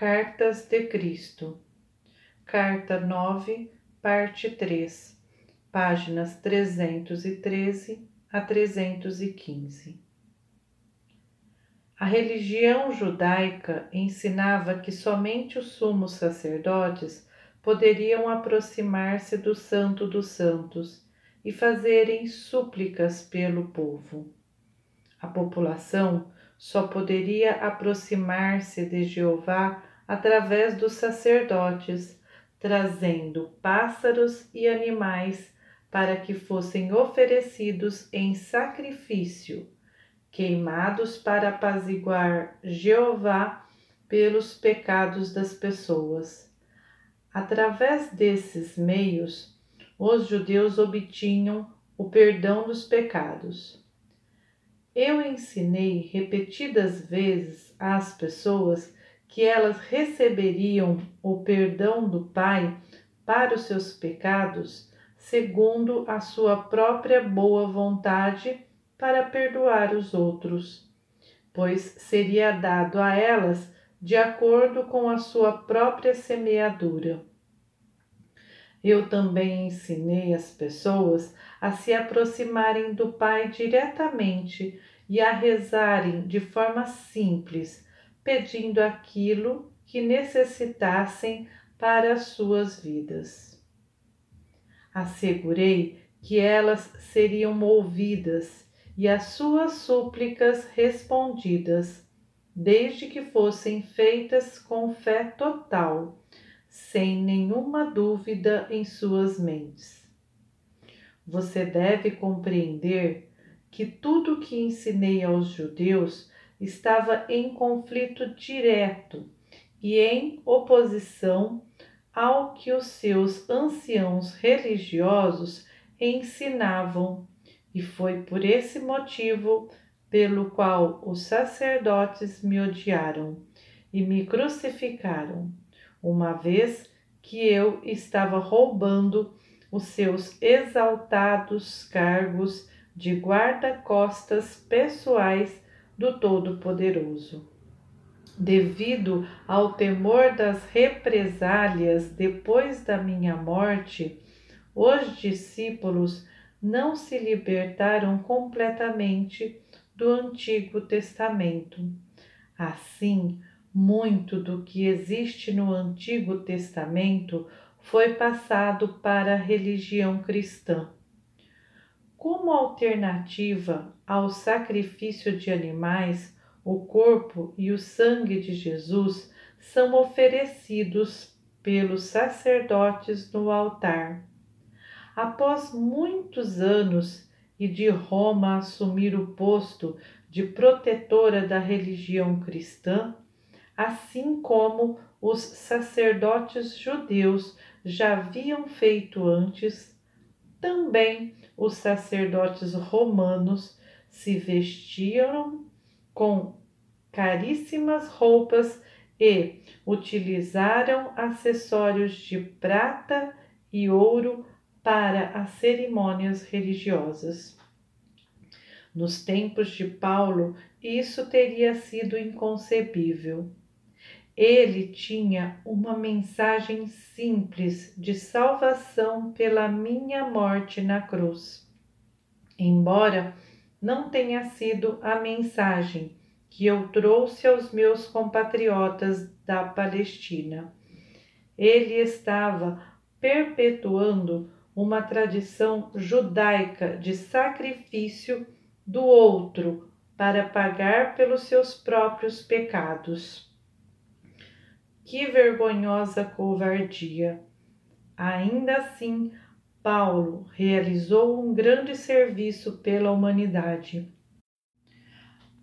Cartas de Cristo. Carta 9, parte 3, páginas 313 a 315. A religião judaica ensinava que somente os sumos sacerdotes poderiam aproximar-se do Santo dos Santos e fazerem súplicas pelo povo. A população só poderia aproximar-se de Jeová através dos sacerdotes, trazendo pássaros e animais para que fossem oferecidos em sacrifício, queimados para apaziguar Jeová pelos pecados das pessoas. Através desses meios, os judeus obtinham o perdão dos pecados. Eu ensinei repetidas vezes às pessoas que elas receberiam o perdão do Pai para os seus pecados, segundo a sua própria boa vontade para perdoar os outros, pois seria dado a elas de acordo com a sua própria semeadura. Eu também ensinei as pessoas a se aproximarem do Pai diretamente e a rezarem de forma simples, pedindo aquilo que necessitassem para as suas vidas. Assegurei que elas seriam ouvidas e as suas súplicas respondidas, desde que fossem feitas com fé total sem nenhuma dúvida em suas mentes. Você deve compreender que tudo o que ensinei aos judeus estava em conflito direto e em oposição ao que os seus anciãos religiosos ensinavam, e foi por esse motivo pelo qual os sacerdotes me odiaram e me crucificaram uma vez que eu estava roubando os seus exaltados cargos de guarda-costas pessoais do Todo-Poderoso. Devido ao temor das represálias depois da minha morte, os discípulos não se libertaram completamente do Antigo Testamento. Assim, muito do que existe no Antigo Testamento foi passado para a religião cristã. Como alternativa ao sacrifício de animais, o corpo e o sangue de Jesus são oferecidos pelos sacerdotes no altar. Após muitos anos e de Roma assumir o posto de protetora da religião cristã, assim como os sacerdotes judeus já haviam feito antes, também os sacerdotes romanos se vestiam com caríssimas roupas e utilizaram acessórios de prata e ouro para as cerimônias religiosas. Nos tempos de Paulo, isso teria sido inconcebível. Ele tinha uma mensagem simples de salvação pela minha morte na cruz. Embora não tenha sido a mensagem que eu trouxe aos meus compatriotas da Palestina, ele estava perpetuando uma tradição judaica de sacrifício do outro para pagar pelos seus próprios pecados. Que vergonhosa covardia! Ainda assim, Paulo realizou um grande serviço pela humanidade.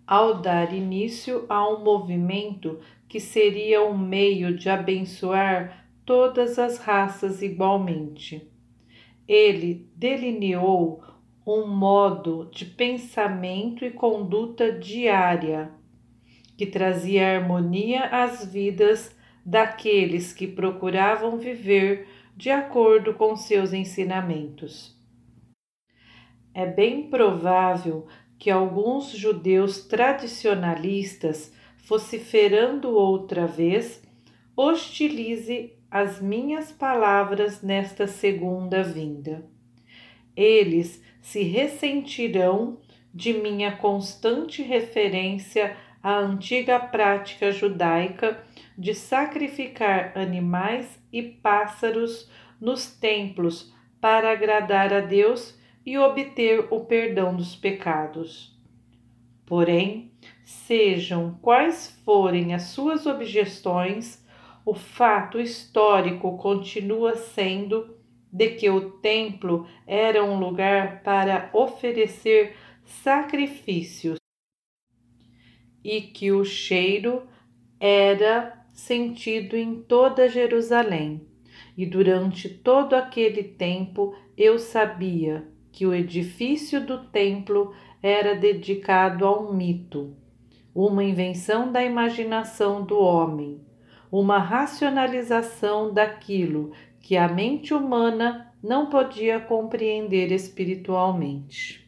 Ao dar início a um movimento que seria um meio de abençoar todas as raças igualmente. Ele delineou um modo de pensamento e conduta diária que trazia harmonia às vidas daqueles que procuravam viver de acordo com seus ensinamentos. É bem provável que alguns judeus tradicionalistas, vociferando outra vez, hostilize as minhas palavras nesta segunda vinda. Eles se ressentirão de minha constante referência à antiga prática judaica de sacrificar animais e pássaros nos templos para agradar a Deus e obter o perdão dos pecados. Porém, sejam quais forem as suas objeções, o fato histórico continua sendo de que o templo era um lugar para oferecer sacrifícios e que o cheiro era sentido em toda Jerusalém. E durante todo aquele tempo eu sabia que o edifício do templo era dedicado a um mito, uma invenção da imaginação do homem, uma racionalização daquilo que a mente humana não podia compreender espiritualmente.